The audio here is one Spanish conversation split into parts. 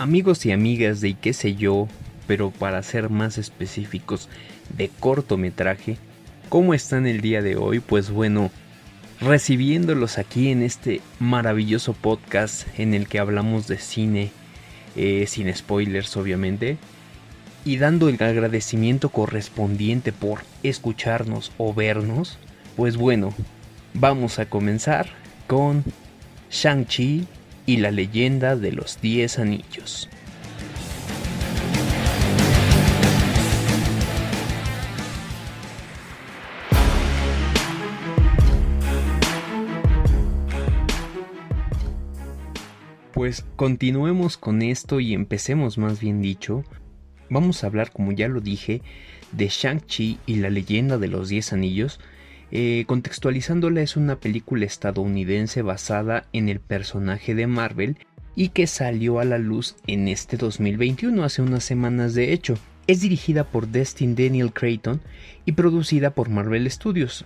Amigos y amigas de y qué sé yo, pero para ser más específicos, de cortometraje, ¿cómo están el día de hoy? Pues bueno, recibiéndolos aquí en este maravilloso podcast en el que hablamos de cine, eh, sin spoilers obviamente, y dando el agradecimiento correspondiente por escucharnos o vernos, pues bueno, vamos a comenzar con Shang-Chi y la leyenda de los diez anillos. Pues continuemos con esto y empecemos más bien dicho. Vamos a hablar, como ya lo dije, de Shang-Chi y la leyenda de los Diez Anillos. Eh, contextualizándola es una película estadounidense basada en el personaje de Marvel y que salió a la luz en este 2021, hace unas semanas de hecho. Es dirigida por Destin Daniel Creighton y producida por Marvel Studios.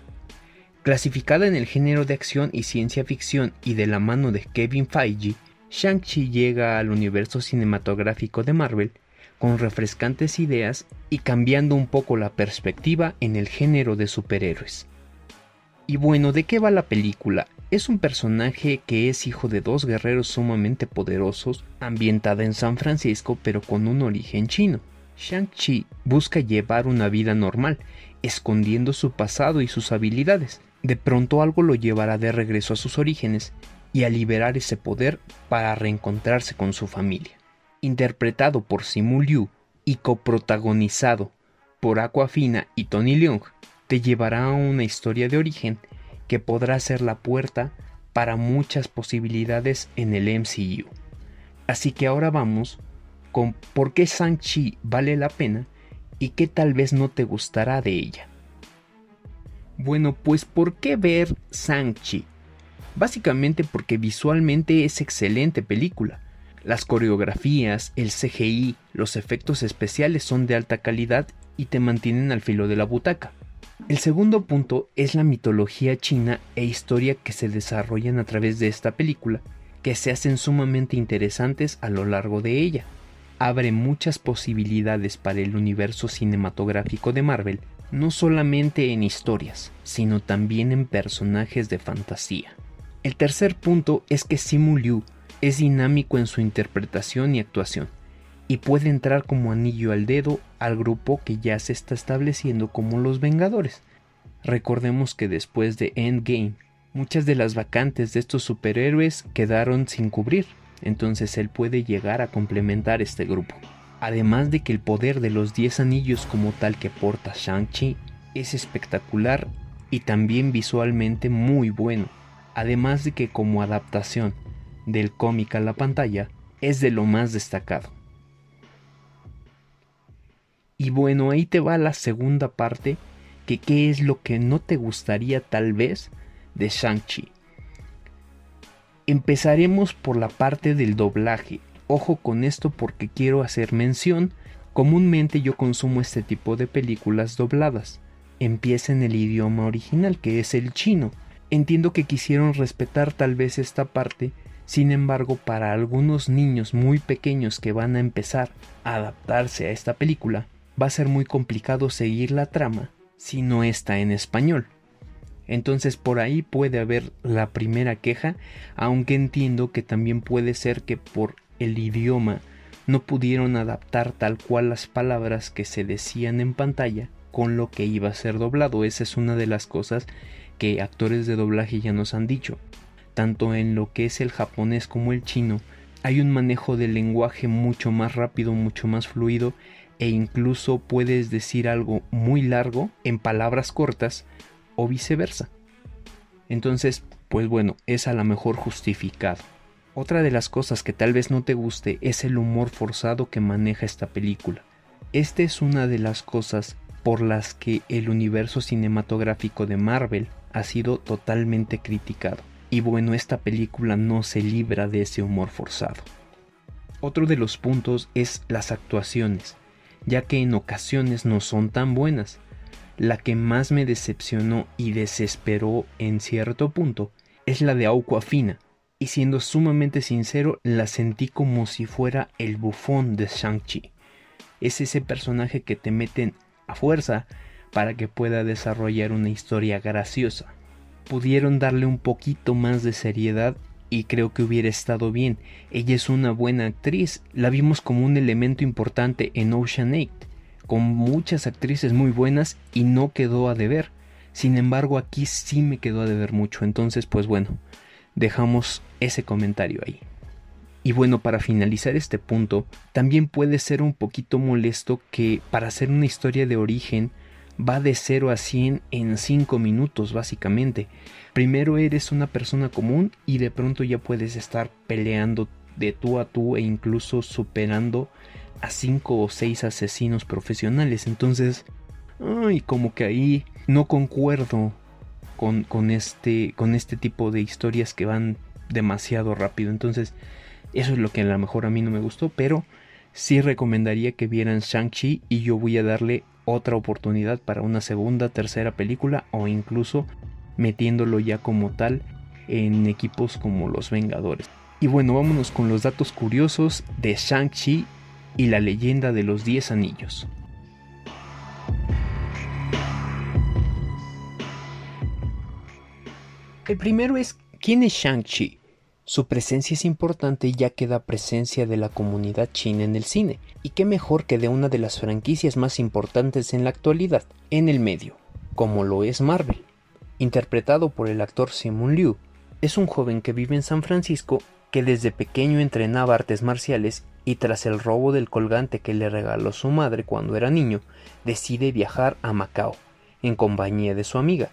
Clasificada en el género de acción y ciencia ficción y de la mano de Kevin Feige, Shang-Chi llega al universo cinematográfico de Marvel con refrescantes ideas y cambiando un poco la perspectiva en el género de superhéroes. Y bueno, ¿de qué va la película? Es un personaje que es hijo de dos guerreros sumamente poderosos, ambientada en San Francisco pero con un origen chino. Shang-Chi busca llevar una vida normal, escondiendo su pasado y sus habilidades. De pronto algo lo llevará de regreso a sus orígenes y a liberar ese poder para reencontrarse con su familia. Interpretado por Simu Liu y coprotagonizado por Aquafina y Tony Leung, te llevará a una historia de origen que podrá ser la puerta para muchas posibilidades en el MCU. Así que ahora vamos con por qué Shang-Chi vale la pena y qué tal vez no te gustará de ella. Bueno, pues ¿por qué ver Shang-Chi? básicamente porque visualmente es excelente película. Las coreografías, el CGI, los efectos especiales son de alta calidad y te mantienen al filo de la butaca. El segundo punto es la mitología china e historia que se desarrollan a través de esta película, que se hacen sumamente interesantes a lo largo de ella. Abre muchas posibilidades para el universo cinematográfico de Marvel, no solamente en historias, sino también en personajes de fantasía. El tercer punto es que Simu Liu es dinámico en su interpretación y actuación, y puede entrar como anillo al dedo al grupo que ya se está estableciendo como los Vengadores. Recordemos que después de Endgame, muchas de las vacantes de estos superhéroes quedaron sin cubrir, entonces él puede llegar a complementar este grupo. Además de que el poder de los 10 anillos como tal que porta Shang-Chi es espectacular y también visualmente muy bueno además de que como adaptación del cómic a la pantalla es de lo más destacado. Y bueno, ahí te va la segunda parte, que qué es lo que no te gustaría tal vez de Shang-Chi. Empezaremos por la parte del doblaje. Ojo con esto porque quiero hacer mención. Comúnmente yo consumo este tipo de películas dobladas. Empieza en el idioma original, que es el chino Entiendo que quisieron respetar tal vez esta parte, sin embargo para algunos niños muy pequeños que van a empezar a adaptarse a esta película, va a ser muy complicado seguir la trama si no está en español. Entonces por ahí puede haber la primera queja, aunque entiendo que también puede ser que por el idioma no pudieron adaptar tal cual las palabras que se decían en pantalla con lo que iba a ser doblado. Esa es una de las cosas que actores de doblaje ya nos han dicho. Tanto en lo que es el japonés como el chino, hay un manejo del lenguaje mucho más rápido, mucho más fluido e incluso puedes decir algo muy largo en palabras cortas o viceversa. Entonces, pues bueno, es a lo mejor justificado. Otra de las cosas que tal vez no te guste es el humor forzado que maneja esta película. Esta es una de las cosas por las que el universo cinematográfico de Marvel ha sido totalmente criticado. Y bueno, esta película no se libra de ese humor forzado. Otro de los puntos es las actuaciones, ya que en ocasiones no son tan buenas. La que más me decepcionó y desesperó en cierto punto es la de Aquafina, y siendo sumamente sincero, la sentí como si fuera el bufón de Shang-Chi. Es ese personaje que te meten a fuerza para que pueda desarrollar una historia graciosa. Pudieron darle un poquito más de seriedad y creo que hubiera estado bien. Ella es una buena actriz, la vimos como un elemento importante en Ocean 8, con muchas actrices muy buenas y no quedó a deber. Sin embargo, aquí sí me quedó a deber mucho, entonces pues bueno, dejamos ese comentario ahí. Y bueno, para finalizar este punto, también puede ser un poquito molesto que para hacer una historia de origen va de 0 a 100 en 5 minutos básicamente. Primero eres una persona común y de pronto ya puedes estar peleando de tú a tú e incluso superando a 5 o 6 asesinos profesionales. Entonces, ay, como que ahí no concuerdo con, con, este, con este tipo de historias que van demasiado rápido. Entonces, eso es lo que a lo mejor a mí no me gustó, pero sí recomendaría que vieran Shang-Chi y yo voy a darle otra oportunidad para una segunda, tercera película o incluso metiéndolo ya como tal en equipos como los Vengadores. Y bueno, vámonos con los datos curiosos de Shang-Chi y la leyenda de los 10 anillos. El primero es, ¿quién es Shang-Chi? Su presencia es importante ya que da presencia de la comunidad china en el cine, y qué mejor que de una de las franquicias más importantes en la actualidad, en el medio, como lo es Marvel. Interpretado por el actor Simon Liu, es un joven que vive en San Francisco que desde pequeño entrenaba artes marciales y tras el robo del colgante que le regaló su madre cuando era niño, decide viajar a Macao, en compañía de su amiga,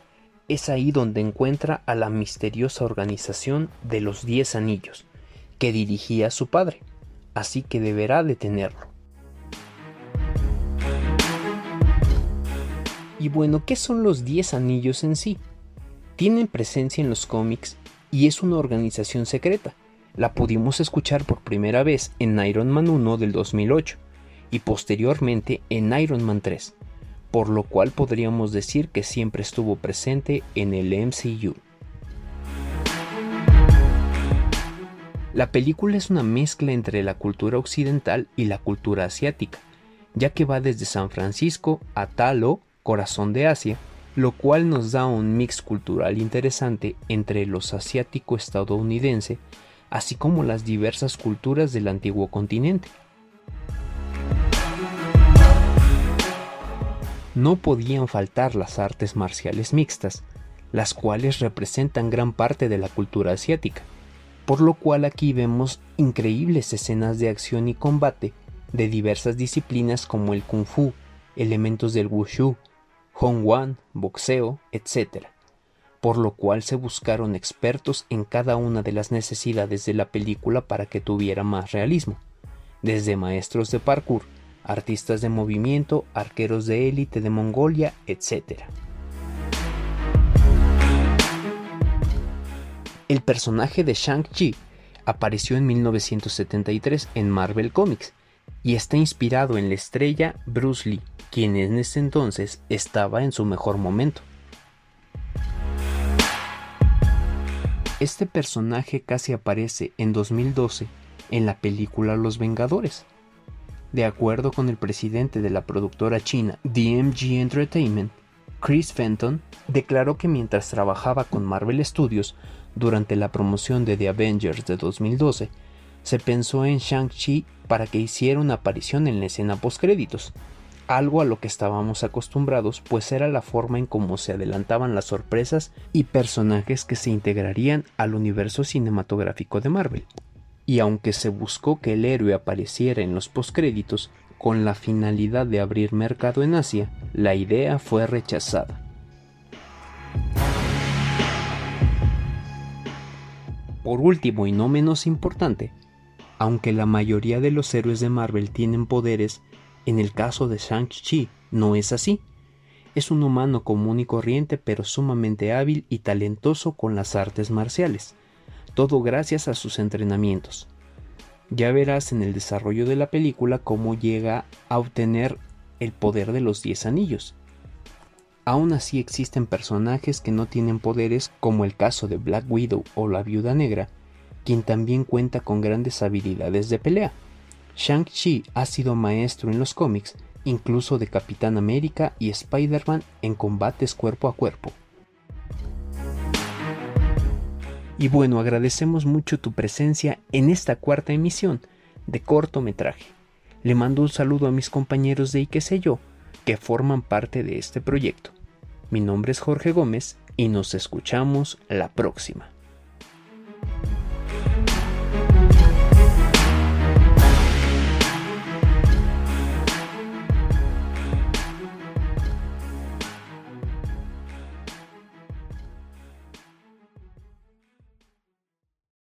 es ahí donde encuentra a la misteriosa organización de los Diez Anillos, que dirigía su padre, así que deberá detenerlo. Y bueno, ¿qué son los Diez Anillos en sí? Tienen presencia en los cómics y es una organización secreta. La pudimos escuchar por primera vez en Iron Man 1 del 2008 y posteriormente en Iron Man 3 por lo cual podríamos decir que siempre estuvo presente en el MCU. La película es una mezcla entre la cultura occidental y la cultura asiática, ya que va desde San Francisco a Talo, corazón de Asia, lo cual nos da un mix cultural interesante entre los asiático estadounidense, así como las diversas culturas del antiguo continente. No podían faltar las artes marciales mixtas, las cuales representan gran parte de la cultura asiática, por lo cual aquí vemos increíbles escenas de acción y combate de diversas disciplinas como el kung fu, elementos del wushu, hongwan, boxeo, etc., por lo cual se buscaron expertos en cada una de las necesidades de la película para que tuviera más realismo, desde maestros de parkour, artistas de movimiento, arqueros de élite de Mongolia, etc. El personaje de Shang-Chi apareció en 1973 en Marvel Comics y está inspirado en la estrella Bruce Lee, quien en ese entonces estaba en su mejor momento. Este personaje casi aparece en 2012 en la película Los Vengadores, de acuerdo con el presidente de la productora china DMG Entertainment, Chris Fenton, declaró que mientras trabajaba con Marvel Studios durante la promoción de The Avengers de 2012, se pensó en Shang-Chi para que hiciera una aparición en la escena postcréditos, algo a lo que estábamos acostumbrados, pues era la forma en cómo se adelantaban las sorpresas y personajes que se integrarían al universo cinematográfico de Marvel y aunque se buscó que el héroe apareciera en los postcréditos con la finalidad de abrir mercado en Asia, la idea fue rechazada. Por último y no menos importante, aunque la mayoría de los héroes de Marvel tienen poderes, en el caso de Shang-Chi no es así. Es un humano común y corriente pero sumamente hábil y talentoso con las artes marciales todo gracias a sus entrenamientos. Ya verás en el desarrollo de la película cómo llega a obtener el poder de los 10 anillos. Aún así existen personajes que no tienen poderes como el caso de Black Widow o la Viuda Negra, quien también cuenta con grandes habilidades de pelea. Shang-Chi ha sido maestro en los cómics, incluso de Capitán América y Spider-Man en combates cuerpo a cuerpo. Y bueno, agradecemos mucho tu presencia en esta cuarta emisión de cortometraje. Le mando un saludo a mis compañeros de Y qué sé yo, que forman parte de este proyecto. Mi nombre es Jorge Gómez y nos escuchamos la próxima.